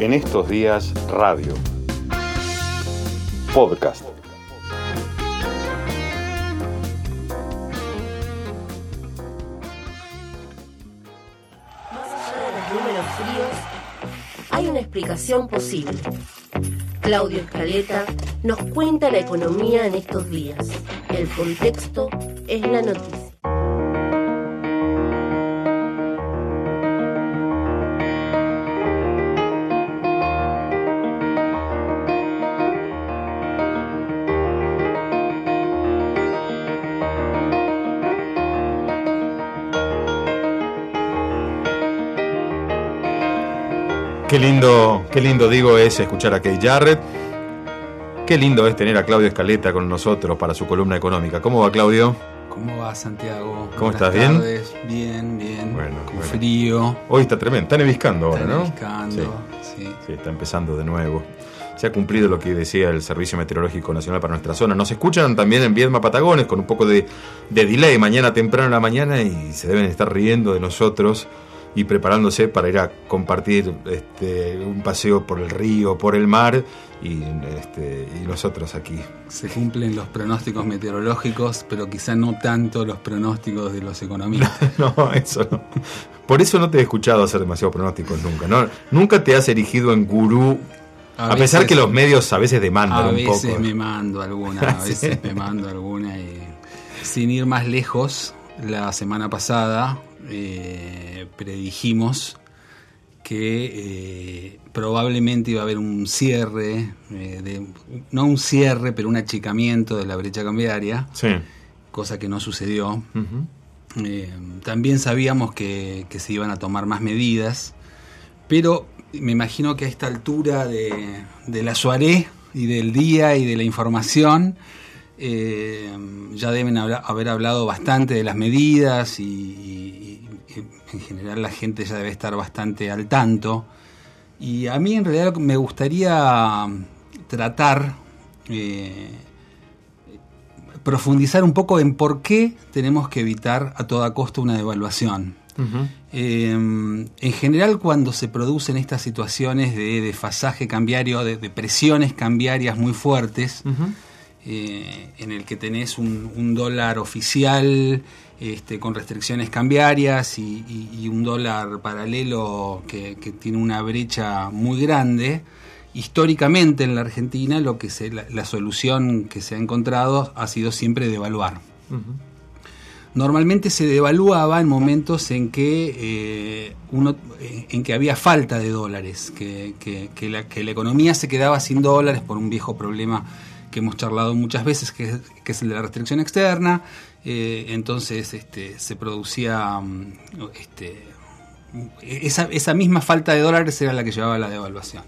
En estos días, radio. Podcast. Más allá de los números fríos, hay una explicación posible. Claudio Escaleta nos cuenta la economía en estos días. El contexto es la noticia. Qué lindo, qué lindo digo es escuchar a Kate Jarrett. Qué lindo es tener a Claudio Escaleta con nosotros para su columna económica. ¿Cómo va Claudio? ¿Cómo va Santiago? ¿Cómo Buenas estás? ¿Bien? tardes. Bien, bien. Bueno, Con bueno. frío. Hoy está tremendo, está neviscando ahora, Está ¿no? neviscando, sí. Sí, está empezando de nuevo. Se ha cumplido lo que decía el Servicio Meteorológico Nacional para nuestra zona. Nos escuchan también en Viedma Patagones con un poco de, de delay mañana temprano en la mañana y se deben estar riendo de nosotros y preparándose para ir a compartir este, un paseo por el río, por el mar y, este, y nosotros aquí. Se cumplen los pronósticos meteorológicos, pero quizá no tanto los pronósticos de los economistas. No, eso no. Por eso no te he escuchado hacer demasiados pronósticos nunca. ¿no? Nunca te has erigido en gurú, a, pesar veces- que los medios a veces demandan A un veces poco. me mando alguna, a veces me mando alguna. y sin ir más lejos, la semana pasada eh, predijimos que eh, probablemente iba a haber un cierre, eh, de, no un cierre, pero un achicamiento de la brecha cambiaria, Sí. cosa que no sucedió. Eh, también sabíamos que, que se iban a tomar más medidas, pero me imagino que a esta altura de, de la soirée y del día y de la información, ya deben haber hablado bastante de las medidas y en general la gente ya debe estar bastante al tanto. Y a mí en realidad me gustaría tratar... eh, profundizar un poco en por qué tenemos que evitar a toda costa una devaluación. Eh, en general, cuando se producen estas situaciones de desfasaje cambiario, de, de presiones cambiarias muy fuertes. Eh, en el que tenés un, un dólar oficial este, con restricciones cambiarias y, y- y un dólar paralelo que, que tiene una brecha muy grande, históricamente en la Argentina lo que se, la, la solución que se ha encontrado ha sido siempre devaluar. Normalmente se devaluaba en momentos en que eh, uno eh, en que había falta de dólares, que, que- que la, que la economía se quedaba sin dólares por un viejo problema que hemos charlado muchas veces, que es, que es el de la restricción externa. Eh, entonces este, se producía mm, este, esa, esa misma falta de dólares era la que llevaba a la devaluación.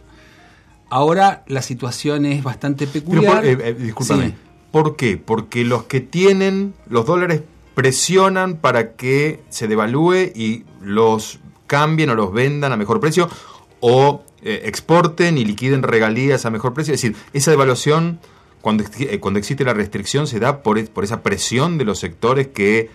Ahora la situación es bastante peculiar. por- eh, eh, discúlpame. Sí. ¿Por qué? Porque los que tienen los dólares presionan para que se devalúe y los cambien o los vendan a mejor precio o eh, exporten y liquiden regalías a mejor precio. Es decir, esa devaluación, cuando, eh, cuando existe la restricción, se da por, es- por esa presión de los sectores que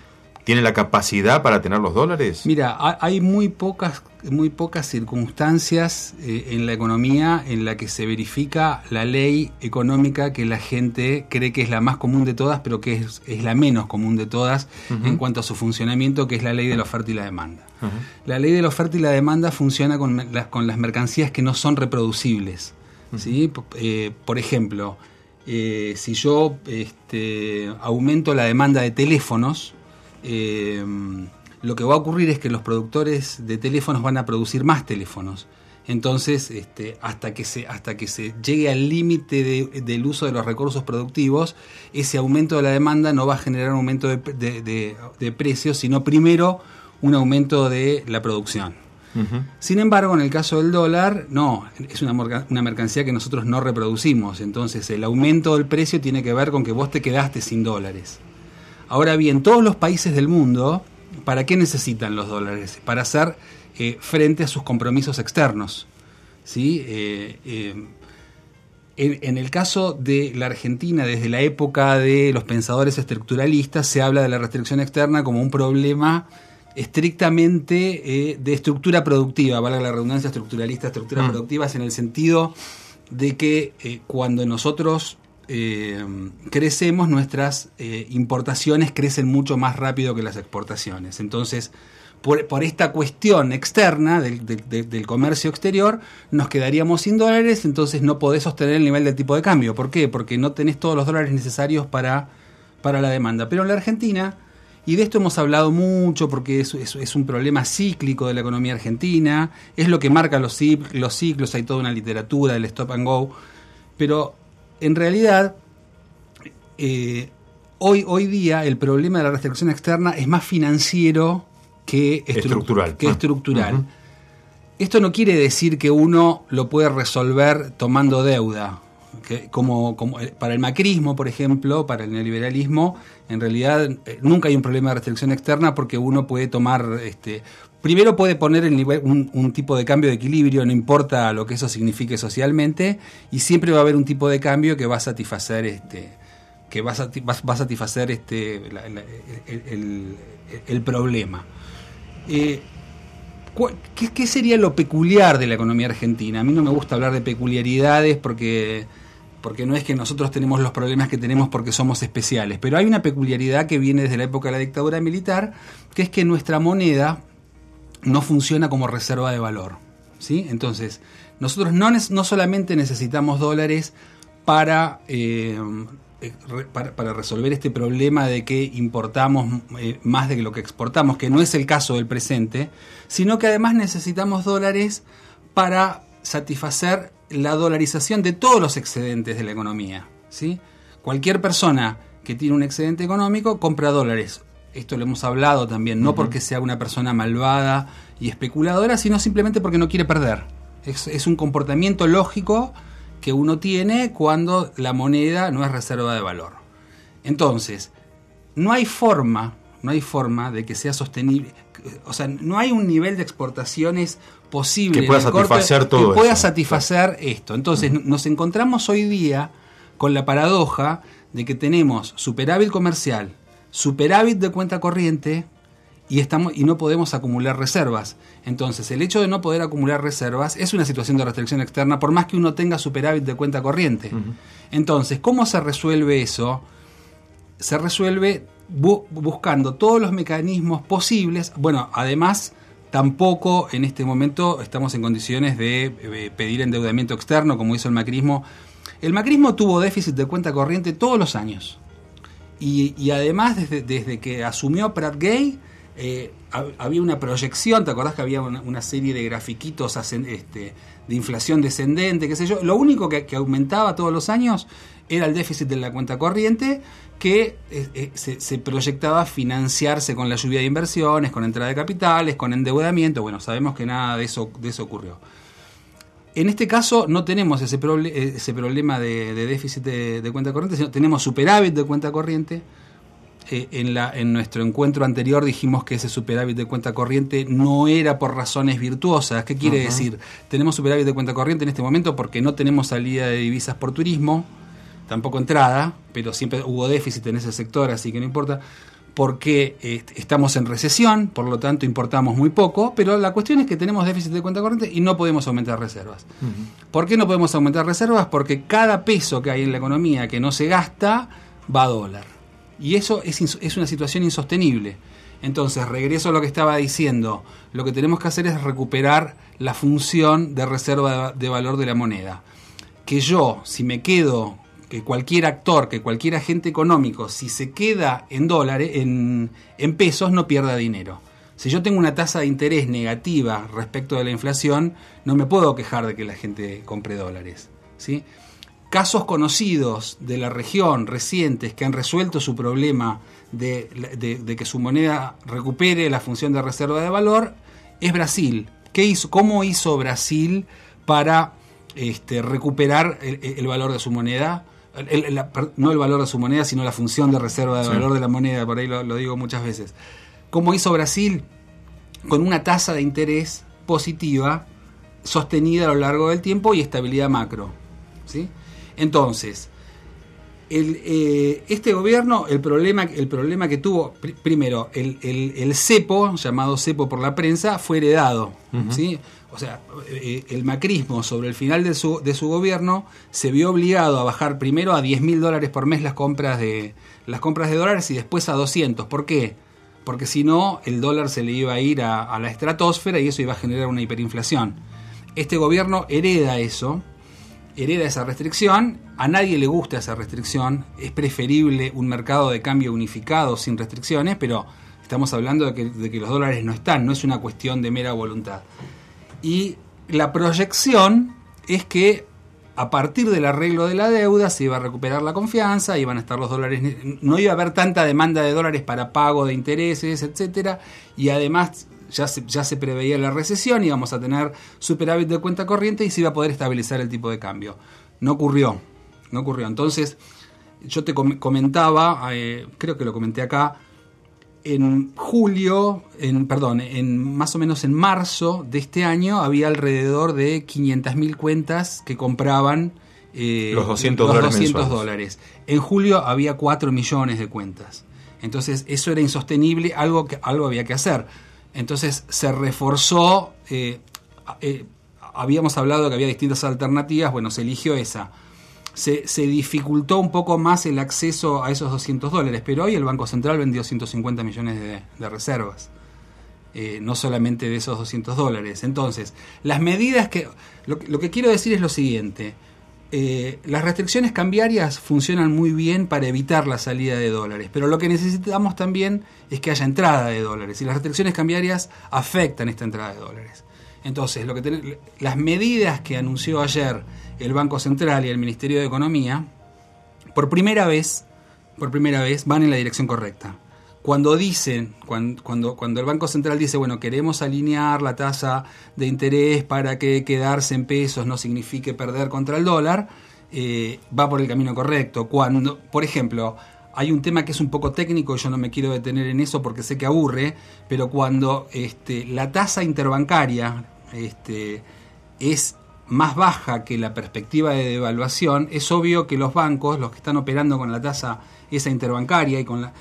tienen la capacidad para tener los dólares. Mira, ha- hay muy pocas, muy pocas circunstancias eh, en la economía en la que se verifica la ley económica que la gente cree que es la más común de todas, pero que es, es la menos común de todas en cuanto a su funcionamiento, que es la ley de la oferta y la demanda. La ley de la oferta y la demanda funciona con, con las mercancías que no son reproducibles. ¿sí? Eh, por ejemplo, eh, si yo este, aumento la demanda de teléfonos, eh, lo que va a ocurrir es que los productores de teléfonos van a producir más teléfonos. Entonces, este, hasta, que se, hasta que se llegue al límite de- del uso de los recursos productivos, ese aumento de la demanda no va a generar un aumento de, de- de- de precios, sino primero un aumento de la producción. Sin embargo, en el caso del dólar, no, es una, mercancía que nosotros no reproducimos. Entonces, el aumento del precio tiene que ver con que vos te quedaste sin dólares. Ahora bien, todos los países del mundo, ¿para qué necesitan los dólares? Para hacer eh, frente a sus compromisos externos. ¿sí? Eh, eh, en el caso de la Argentina, desde la época de los pensadores estructuralistas, se habla de la restricción externa como un problema estrictamente eh, de estructura productiva, valga la redundancia estructuralista, estructuras Mm. productivas en el sentido de que eh, cuando nosotros eh, crecemos, nuestras eh, importaciones crecen mucho más rápido que las exportaciones. Entonces, por, por esta cuestión externa del, del- del- del comercio exterior, nos quedaríamos sin dólares, entonces no podés sostener el nivel del tipo de cambio. ¿Por qué? Porque no tenés todos los dólares necesarios para, para la demanda. Pero en la Argentina, y de esto hemos hablado mucho porque es, es- es un problema cíclico de la economía argentina, es lo que marca los, cic- los ciclos, hay toda una literatura del stop and go, pero en realidad eh, hoy, hoy día el problema de la restricción externa es más financiero que estru- Estructural. Que Ah. estructural. Esto no quiere decir que uno lo puede resolver tomando deuda. Como, eh, para el macrismo, por ejemplo, para el neoliberalismo, en realidad eh, nunca hay un problema de restricción externa porque uno puede tomar, este, primero puede poner el un, tipo de cambio de equilibrio, no importa lo que eso signifique socialmente, y siempre va a haber un tipo de cambio que va a satisfacer este, que va a, satisfacer este, el, problema. Eh, ¿Cuál- ¿Qué, qué sería lo peculiar de la economía argentina? A mí no me gusta hablar de peculiaridades porque, porque no es que nosotros tenemos los problemas que tenemos porque somos especiales, pero hay una peculiaridad que viene desde la época de la dictadura militar, que es que nuestra moneda no funciona como reserva de valor. ¿sí? Entonces, nosotros no, no solamente necesitamos dólares para, eh, eh, para, para resolver este problema de que importamos eh, más de lo que exportamos, que no es el caso del presente, sino que además necesitamos dólares para satisfacer la dolarización de todos los excedentes de la economía. ¿sí? Cualquier persona que tiene un excedente económico compra dólares. Esto lo hemos hablado también, no porque sea una persona malvada y especuladora, sino simplemente porque no quiere perder. Es, es un comportamiento lógico que uno tiene cuando la moneda no es reserva de valor. Entonces, no hay forma, no hay forma de que sea sostenible. O sea, no hay un nivel de exportaciones posible Que pueda el corto- satisfacer todo que pueda eso. satisfacer esto. Entonces, nos encontramos hoy día con la paradoja de que tenemos superávit comercial, superávit de cuenta corriente y estamos y no podemos acumular reservas. Entonces, el hecho de no poder acumular reservas es una situación de restricción externa por más que uno tenga superávit de cuenta corriente. Entonces, ¿cómo se resuelve eso? Se resuelve bu- buscando todos los mecanismos posibles. Bueno, además, tampoco en este momento estamos en condiciones de eh, pedir endeudamiento externo como hizo el macrismo. El macrismo tuvo déficit de cuenta corriente todos los años. Y, además, desde, que asumió Prat Gay, eh, hab- había una proyección, ¿te acordás que había una, serie de grafiquitos este, de inflación descendente, qué sé yo? Lo único que aumentaba todos los años era el déficit de la cuenta corriente, que eh, eh, se, se proyectaba financiarse con la lluvia de inversiones, con entrada de capitales, con endeudamiento. Bueno, sabemos que nada de eso, de eso ocurrió. En este caso no tenemos ese, proble- eh, ese problema de, de déficit de, de cuenta corriente, sino tenemos superávit de cuenta corriente. Eh, en, la, en nuestro encuentro anterior dijimos que ese superávit de cuenta corriente no era por razones virtuosas. ¿Qué quiere decir? Tenemos superávit de cuenta corriente en este momento porque no tenemos salida de divisas por turismo, tampoco entrada, pero siempre hubo déficit en ese sector, así que no importa. Porque eh, estamos en recesión, por lo tanto importamos muy poco, pero la cuestión es que tenemos déficit de cuenta corriente y no podemos aumentar reservas. ¿Por qué no podemos aumentar reservas? Porque cada peso que hay en la economía que no se gasta va a dólar. Y eso es, es una situación insostenible. Entonces, regreso a lo que estaba diciendo. Lo que tenemos que hacer es recuperar la función de reserva de valor de la moneda. Que yo, si me quedo, que cualquier actor, que cualquier agente económico, si se queda en dólares, en, pesos, no pierda dinero. Si yo tengo una tasa de interés negativa respecto de la inflación, no me puedo quejar de que la gente compre dólares. ¿sí? Casos conocidos de la región recientes que han resuelto su problema de, que su moneda recupere la función de reserva de valor es Brasil. ¿Qué hizo, ¿Cómo hizo Brasil para este, recuperar el valor de su moneda? El- el- la- per- no el valor de su moneda, sino la función de reserva de Sí. valor de la moneda, por ahí lo, lo digo muchas veces. ¿Cómo hizo Brasil? Con una tasa de interés positiva sostenida a lo largo del tiempo y estabilidad macro. ¿sí? Entonces, el, eh, este gobierno, el problema, el problema que tuvo, pr- primero, el, el- el cepo, llamado cepo por la prensa, fue heredado. ¿sí? O sea, eh, el macrismo sobre el final de su, gobierno se vio obligado a bajar primero a 10 mil dólares por mes las compras, de, las compras de dólares y después a 200. ¿Por qué? Porque si no, el dólar se le iba a ir a, la estratosfera y eso iba a generar una hiperinflación. Este gobierno hereda eso, hereda esa restricción, a nadie le gusta esa restricción, es preferible un mercado de cambio unificado sin restricciones, pero estamos hablando de que los dólares no están, no es una cuestión de mera voluntad. Y la proyección es que a partir del arreglo de la deuda se iba a recuperar la confianza, iban a estar los dólares, no iba a haber tanta demanda de dólares para pago de intereses, etcétera, y además ya se, ya se preveía la recesión, íbamos a tener superávit de cuenta corriente y se iba a poder estabilizar el tipo de cambio. No ocurrió, no ocurrió. Entonces, yo te com- comentaba, eh, creo que lo comenté acá, en julio, en, perdón, en más o menos en marzo de este año había alrededor de 500.000 cuentas que compraban eh, Los 200 dólares 200 mensuales. dólares. En julio había 4 millones de cuentas. Entonces eso era insostenible, algo, que, algo había que hacer. Entonces se reforzó, eh, eh, habíamos hablado que había distintas alternativas, bueno, se eligió esa se, se dificultó un poco más el acceso a esos 200 dólares, pero hoy el Banco Central vendió 150 millones de, reservas, eh, no solamente de esos 200 dólares. Entonces, las medidas que... Lo, que- quiero decir es lo siguiente, eh, las restricciones cambiarias funcionan muy bien para evitar la salida de dólares, pero lo que necesitamos también es que haya entrada de dólares, y las restricciones cambiarias afectan esta entrada de dólares. Entonces, lo que las medidas que anunció ayer el Banco Central y el Ministerio de Economía, por primera vez, por primera vez van en la dirección correcta. Cuando dicen, cuando, cuando, el Banco Central dice, bueno, queremos alinear la tasa de interés para que quedarse en pesos no signifique perder contra el dólar, eh, va por el camino correcto. Cuando, por ejemplo, hay un tema que es un poco técnico yo no me quiero detener en eso porque sé que aburre, pero cuando este, la tasa interbancaria este, es más baja que la perspectiva de devaluación, es obvio que los bancos, los que están operando con la tasa esa interbancaria y con la,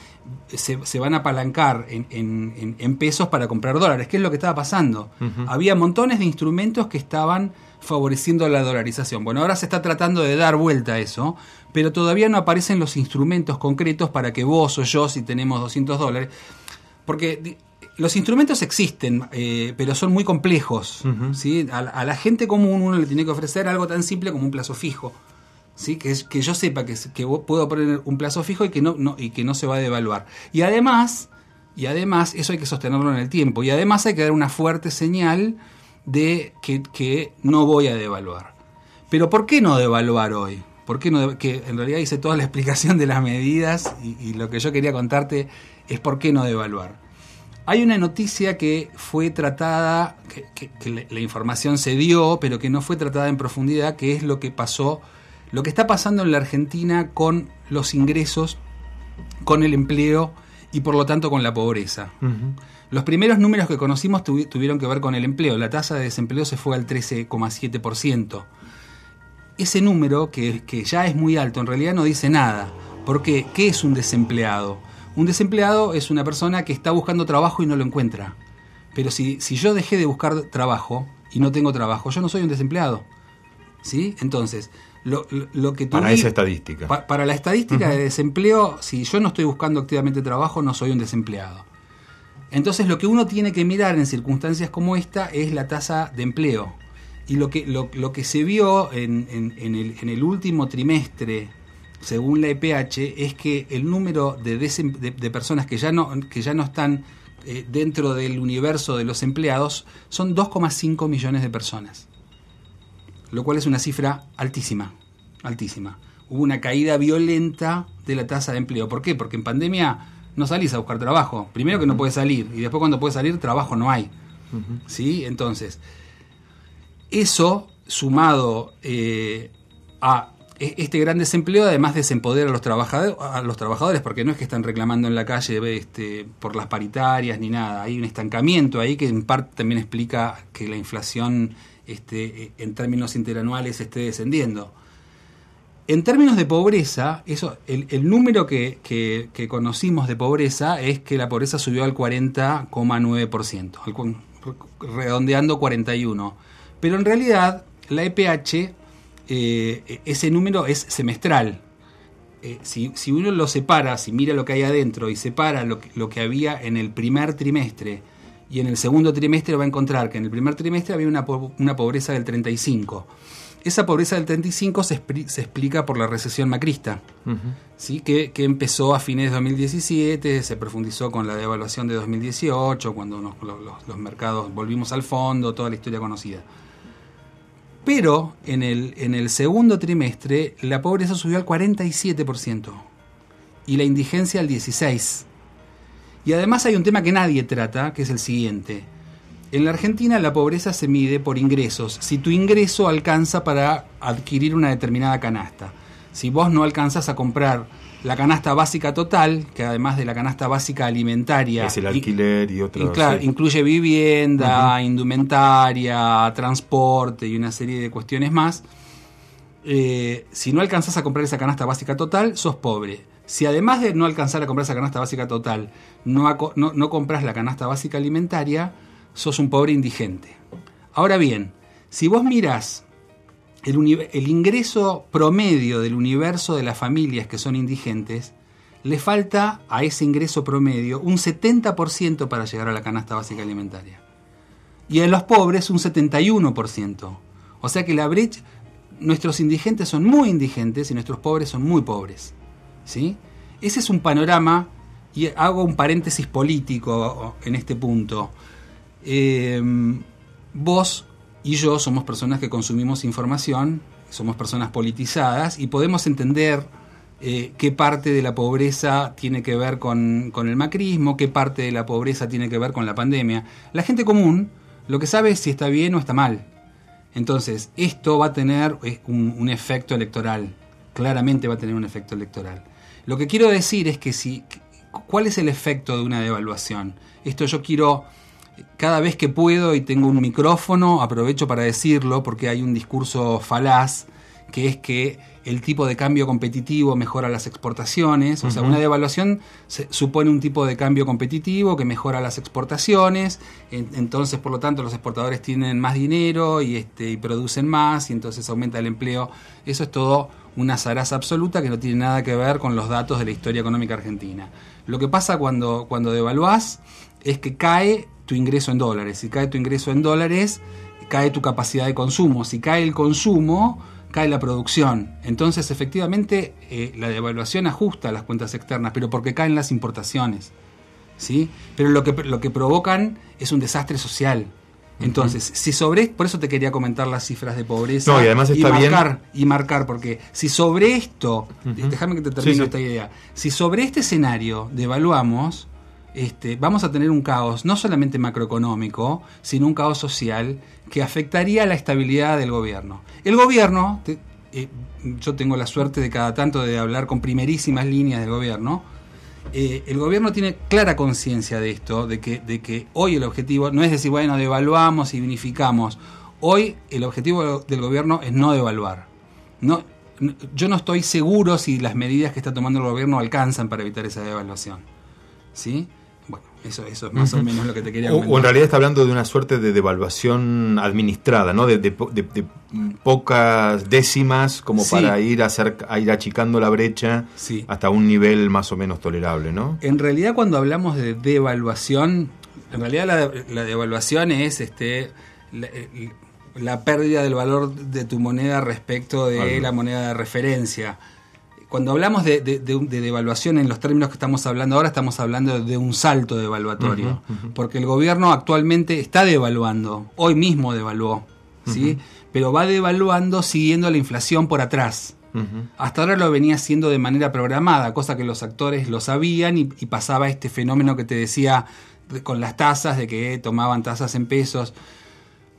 se, se van a apalancar en, en- en- en pesos para comprar dólares, que es lo que estaba pasando. Había montones de instrumentos que estaban favoreciendo la dolarización. Bueno, ahora se está tratando de dar vuelta a eso, pero todavía no aparecen los instrumentos concretos para que vos o yo, si tenemos 200 dólares, porque los instrumentos existen, eh, pero son muy complejos. ¿sí? A, la- a la gente común uno le tiene que ofrecer algo tan simple como un plazo fijo. ¿sí? Que, es- que yo sepa que, puedo poner un plazo fijo y que no, no- y que no se va a devaluar. Y además, y además, eso hay que sostenerlo en el tiempo. Y además hay que dar una fuerte señal de que, que no voy a devaluar. Pero ¿por qué no devaluar hoy? ¿Por qué no que en realidad hice toda la explicación de las medidas y, y lo que yo quería contarte es por qué no devaluar. Hay una noticia que fue tratada, que, que- que la, la información se dio, pero que no fue tratada en profundidad, que es lo que pasó, lo que está pasando en la Argentina con los ingresos, con el empleo y por lo tanto con la pobreza. Los primeros números que conocimos tuvi- tuvieron que ver con el empleo. La tasa de desempleo se fue al 13,7%. Ese número, que, que ya es muy alto, en realidad no dice nada. Porque, ¿qué es un desempleado? Un desempleado es una persona que está buscando trabajo y no lo encuentra. Pero si, si yo dejé de buscar trabajo y no tengo trabajo, yo no soy un desempleado. ¿Sí? Entonces, lo, lo- lo que Para tuvi- esa estadística. Pa- para la estadística de desempleo, si yo no estoy buscando activamente trabajo, no soy un desempleado. Entonces lo que uno tiene que mirar en circunstancias como esta es la tasa de empleo. Y lo que, lo, lo que se vio en, en- en el, en el último trimestre, según la EPH, es que el número de, desem- de- de personas que ya no, que ya no están eh, dentro del universo de los empleados son 2,5 millones de personas lo cual es una cifra altísima, altísima. Hubo una caída violenta de la tasa de empleo. ¿Por qué? Porque en pandemia no salís a buscar trabajo. Primero que no puedes salir y después cuando puedes salir trabajo no hay. ¿Sí? Entonces, eso sumado eh, a este gran desempleo además desempodera a los trabajadores a los trabajadores porque no es que están reclamando en la calle este, por las paritarias ni nada hay un estancamiento ahí que en parte también explica que la inflación este, en términos interanuales esté descendiendo En términos de pobreza, eso, el, número que, que- conocimos de pobreza es que la pobreza subió al 40,9%, al cu- redondeando 41. Pero en realidad la EPH, eh, ese número es semestral. Eh, si, si uno lo separa, si mira lo que hay adentro y separa lo que, lo que había en el primer trimestre y en el segundo trimestre va a encontrar que en el primer trimestre había una, una pobreza del 35. Esa pobreza del 35 se, se explica por la recesión macrista, ¿sí? que, que empezó a fines de 2017, se profundizó con la devaluación de 2018, cuando nos- lo- los, los mercados volvimos al fondo, toda la historia conocida. Pero en el, en el segundo trimestre la pobreza subió al 47% y la indigencia al 16%. Y además hay un tema que nadie trata, que es el siguiente. En la Argentina la pobreza se mide por ingresos. Si tu ingreso alcanza para adquirir una determinada canasta. Si vos no alcanzas a comprar la canasta básica total, que además de la canasta básica alimentaria... Es el alquiler y y claro, sí. incluye vivienda, indumentaria, transporte y una serie de cuestiones más. Eh, si no alcanzas a comprar esa canasta básica total, sos pobre. Si además de no alcanzar a comprar esa canasta básica total, no, no, no compras la canasta básica alimentaria, sos un pobre indigente. Ahora bien, si vos mirás el, ingreso promedio del universo de las familias que son indigentes, le falta a ese ingreso promedio un 70% para llegar a la canasta básica alimentaria. Y en los pobres un 71%. O sea que la brecha, nuestros indigentes son muy indigentes y nuestros pobres son muy pobres. ¿sí? Ese es un panorama, y hago un paréntesis político en este punto. Eh, vos y yo somos personas que consumimos información, somos personas politizadas y podemos entender eh, qué parte de la pobreza tiene que ver con, con el macrismo, qué parte de la pobreza tiene que ver con la pandemia. La gente común lo que sabe es si está bien o está mal. Entonces, esto va a tener un, un efecto electoral, claramente va a tener un efecto electoral. Lo que quiero decir es que si, ¿cuál es el efecto de una devaluación? Esto yo quiero, cada vez que puedo y tengo un micrófono, aprovecho para decirlo porque hay un discurso falaz que es que el tipo de cambio competitivo mejora las exportaciones, o sea, una devaluación se- supone un tipo de cambio competitivo que mejora las exportaciones, en- entonces por lo tanto los exportadores tienen más dinero y, este, y producen más y entonces aumenta el empleo. Eso es todo una zaraza absoluta que no tiene nada que ver con los datos de la historia económica argentina. Lo que pasa cuando, cuando devaluás es que cae tu ingreso en dólares. Si cae tu ingreso en dólares, cae tu capacidad de consumo. Si cae el consumo, cae la producción. Entonces, efectivamente, eh, la devaluación ajusta las cuentas externas, pero porque caen las importaciones. ¿sí? Pero lo que, lo que provocan es un desastre social. Entonces, si sobre por eso te quería comentar las cifras de pobreza No, y además está bien- marcar y marcar porque si sobre esto, déjame que te termine Sí, sí. esta idea. Si sobre este escenario devaluamos, este, vamos a tener un caos no solamente macroeconómico, sino un caos social que afectaría la estabilidad del gobierno. El gobierno, eh, yo tengo la suerte de cada tanto de hablar con primerísimas líneas del gobierno, eh, el gobierno tiene clara conciencia de esto, de que, hoy el objetivo no es decir, bueno, devaluamos y unificamos. Hoy el objetivo del gobierno es no devaluar. Yo no estoy seguro si las medidas que está tomando el gobierno alcanzan para evitar esa devaluación. ¿Sí? Eso, eso es más o menos lo que te quería comentar. o en realidad está hablando de una suerte de devaluación administrada, ¿no? De, de de- de pocas décimas como Sí. para ir a, hacer, a ir achicando la brecha Sí. hasta un nivel más o menos tolerable, ¿no? En realidad cuando hablamos de devaluación, en realidad la, la devaluación es este la, eh, la pérdida del valor de tu moneda respecto de la moneda de referencia. Cuando hablamos de, de- de un- de devaluación en los términos que estamos hablando ahora, estamos hablando de un salto devaluatorio, porque el gobierno actualmente está devaluando, hoy mismo devaluó, ¿sí? pero va devaluando siguiendo la inflación por atrás. Hasta ahora lo venía haciendo de manera programada, cosa que los actores lo sabían y, y pasaba este fenómeno que te decía de- con las tasas, de que tomaban tasas en pesos.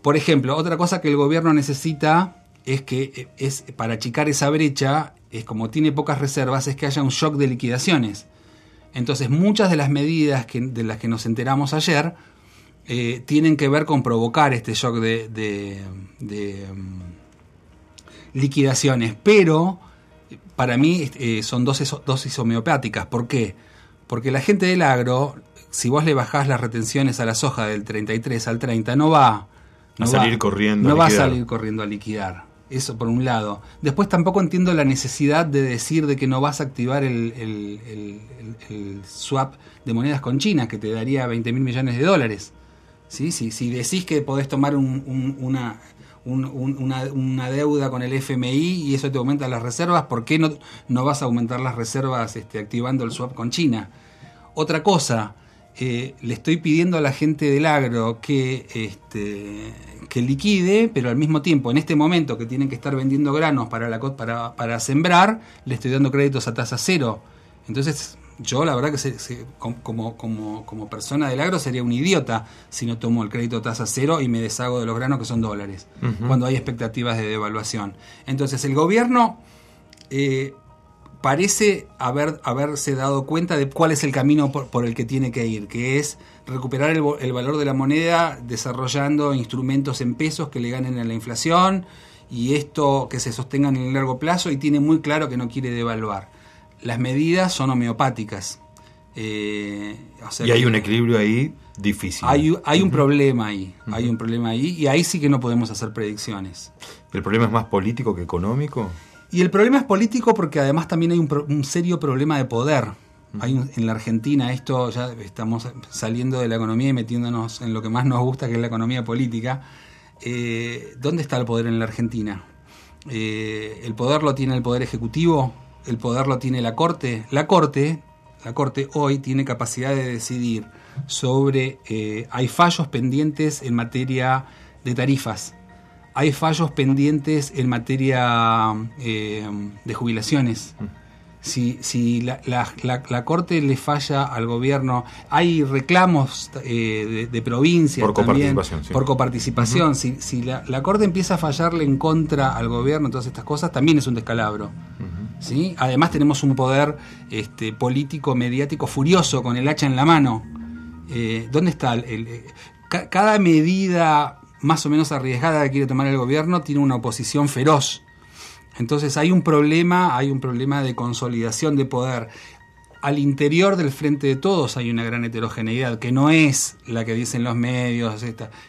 Por ejemplo, otra cosa que el gobierno necesita es que eh, es para achicar esa brecha, es como tiene pocas reservas, es que haya un shock de liquidaciones. Entonces, muchas de las medidas que, de las que nos enteramos ayer eh, tienen que ver con provocar este shock de, de- de, mm, liquidaciones, pero para mí eh, son dosis, dosis homeopáticas. ¿Por qué? Porque la gente del agro, si vos le bajás las retenciones a la soja del 33 al 30, no va a salir corriendo. No va a salir corriendo a liquidar. Eso por un lado. Después tampoco entiendo la necesidad de decir de que no vas a activar el, el, swap de monedas con China, que te daría 20 mil millones de dólares. ¿Sí? Si, si decís que podés tomar una, una, deuda con el FMI y eso te aumenta las reservas, ¿por qué no, no vas a aumentar las reservas este, activando el swap con China? Otra cosa, eh, le estoy pidiendo a la gente del agro que, este, que liquide, pero al mismo tiempo, en este momento que tienen que estar vendiendo granos para, la, para, para sembrar, le estoy dando créditos a tasa cero. Entonces, yo la verdad que como, como, como, persona del agro sería un idiota si no tomo el crédito a tasa cero y me deshago de los granos que son dólares, cuando hay expectativas de devaluación. Entonces, el gobierno... Eh, parece haber, haberse dado cuenta de cuál es el camino por, el que tiene que ir, que es recuperar el, valor de la moneda desarrollando instrumentos en pesos que le ganen a la inflación y esto que se sostengan en el largo plazo y tiene muy claro que no quiere devaluar. Las medidas son homeopáticas. Eh, y hay un equilibrio ahí difícil. Hay, hay un problema ahí, hay un problema ahí y ahí sí que no podemos hacer predicciones. ¿El problema es más político que económico? Y el problema es político porque además también hay un, serio problema de poder. Hay en la Argentina, esto ya estamos saliendo de la economía y metiéndonos en lo que más nos gusta, que es la economía política. Eh, ¿Dónde está el poder en la Argentina? Eh, ¿El poder lo tiene el Poder Ejecutivo? ¿El poder lo tiene la Corte? La Corte, la Corte hoy tiene capacidad de decidir sobre... Eh, hay fallos pendientes en materia de tarifas hay fallos pendientes en materia eh, de jubilaciones. Si, si la, la, Corte le falla al gobierno, hay reclamos eh, de, provincias por coparticipación. Por coparticipación. Si, si la, Corte empieza a fallarle en contra al gobierno, todas estas cosas, también es un descalabro. ¿sí? Además tenemos un poder este, político, mediático furioso con el hacha en la mano. Eh, ¿Dónde está? el, cada medida más o menos arriesgada que quiere tomar el gobierno tiene una oposición feroz. Entonces hay un problema, hay un problema de consolidación de poder al interior del frente de todos hay una gran heterogeneidad, que no es la que dicen los medios,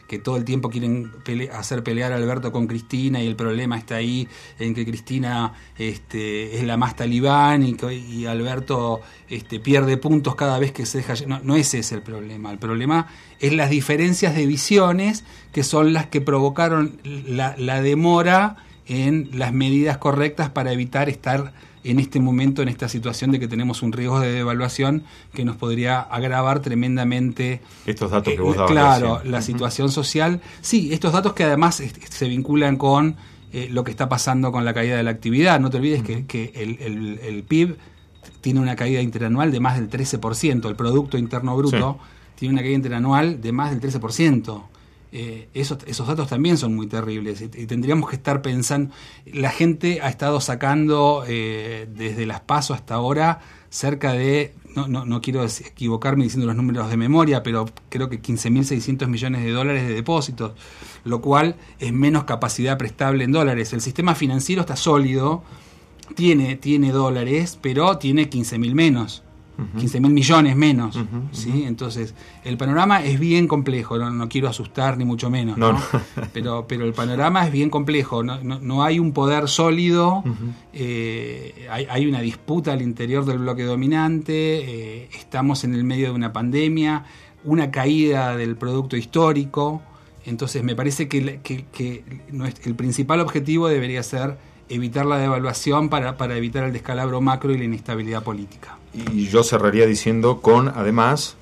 que todo el tiempo quieren hacer pelear a Alberto con Cristina y el problema está ahí en que Cristina este, es la más talibán y, Alberto este, pierde puntos cada vez que se deja... No, no ese es el problema, el problema es las diferencias de visiones que son las que provocaron la demora en las medidas correctas para evitar estar en este momento, en esta situación de que tenemos un riesgo de devaluación que nos podría agravar tremendamente. Estos datos que vos eh, dabas Claro, la situación social. Sí, estos datos que además se vinculan con eh, lo que está pasando con la caída de la actividad. No te olvides que, el, PIB tiene una caída interanual de más del 13%, el Producto Interno Bruto tiene una caída interanual de más del 13%. Eh, esos, esos, datos también son muy terribles y, tendríamos que estar pensando, la gente ha estado sacando eh, desde las pasos hasta ahora cerca de, no, no, no, quiero equivocarme diciendo los números de memoria, pero creo que 15.600 millones de dólares de depósitos, lo cual es menos capacidad prestable en dólares. El sistema financiero está sólido, tiene, tiene dólares, pero tiene 15.000 menos. 15 mil millones menos. ¿sí? Entonces, el panorama es bien complejo, no, quiero asustar ni mucho menos, no, pero, pero el panorama es bien complejo, no, no hay un poder sólido, eh, hay, hay, una disputa al interior del bloque dominante, eh, estamos en el medio de una pandemia, una caída del producto histórico, entonces me parece que, que, que el principal objetivo debería ser evitar la devaluación para, para evitar el descalabro macro y la inestabilidad política. Y yo cerraría diciendo con, además,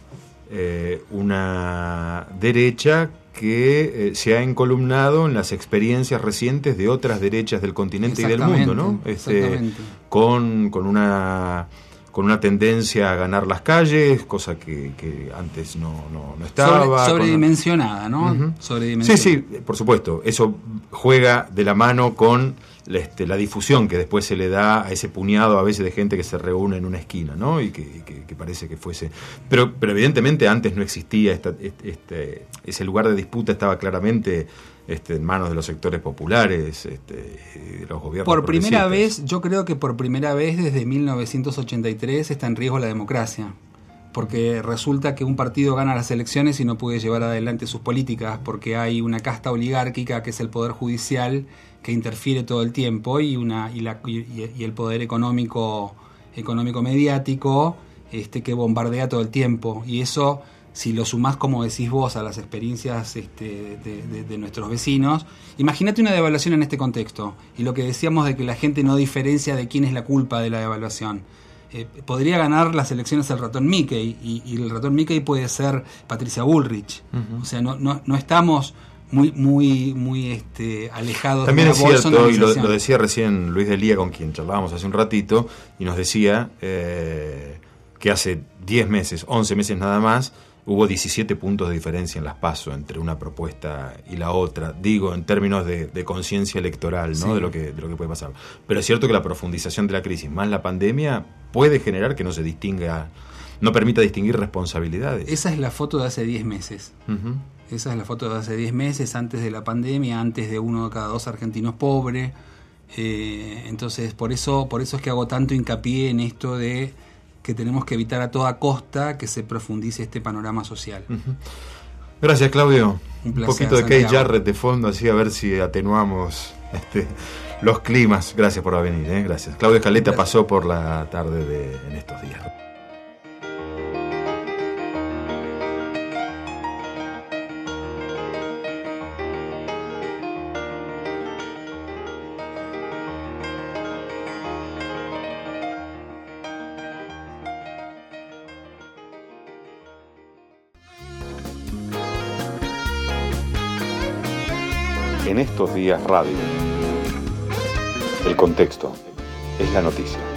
eh, una derecha que eh, se ha encolumnado en las experiencias recientes de otras derechas del continente y del mundo, ¿no? Este, con, con, una con una tendencia a ganar las calles, cosa que, antes no, no, estaba. sobredimensionada, ¿no? Sí, sí, por supuesto. Eso juega de la mano con este, la difusión que después se le da a ese puñado a veces de gente que se reúne en una esquina, ¿no? Y que, parece que fuese... Pero, pero evidentemente antes no existía esta, este, ese lugar de disputa, estaba claramente este, en manos de los sectores populares, este, de los gobiernos. Por primera vez, yo creo que por primera vez desde 1983 está en riesgo la democracia porque resulta que un partido gana las elecciones y no puede llevar adelante sus políticas, porque hay una casta oligárquica que es el poder judicial que interfiere todo el tiempo y una y, la, y, el poder económico económico mediático este que bombardea todo el tiempo y eso si lo sumás como decís vos a las experiencias este, de, nuestros vecinos imagínate una devaluación en este contexto. Y lo que decíamos de que la gente no diferencia de quién es la culpa de la devaluación. Eh, podría ganar las elecciones el ratón Mickey y, el ratón Mickey puede ser Patricia Bullrich. O sea, no, no, no estamos muy muy muy este alejados También de es cierto, y lo, decía recién Luis Delía, con quien charlábamos hace un ratito, y nos decía eh, que hace 10 meses, 11 meses nada más, hubo 17 puntos de diferencia en las pasos entre una propuesta y la otra, digo, en términos de, conciencia electoral, ¿no? De, lo que, de lo que puede pasar. Pero es cierto que la profundización de la crisis más la pandemia puede generar que no se distinga, no permita distinguir responsabilidades. Esa es la foto de hace 10 meses. Esa es la foto de hace 10 meses, antes de la pandemia, antes de uno de cada dos argentinos pobre. Eh, entonces, por eso, por eso es que hago tanto hincapié en esto de que tenemos que evitar a toda costa que se profundice este panorama social. Gracias, Claudio. Un, poquito de Kate Jarrett de fondo, así a ver si atenuamos este, los climas. Gracias por venir, ¿eh? gracias. Claudio Escaleta pasó por la tarde de, en estos días. En estos días radio. El contexto es la noticia.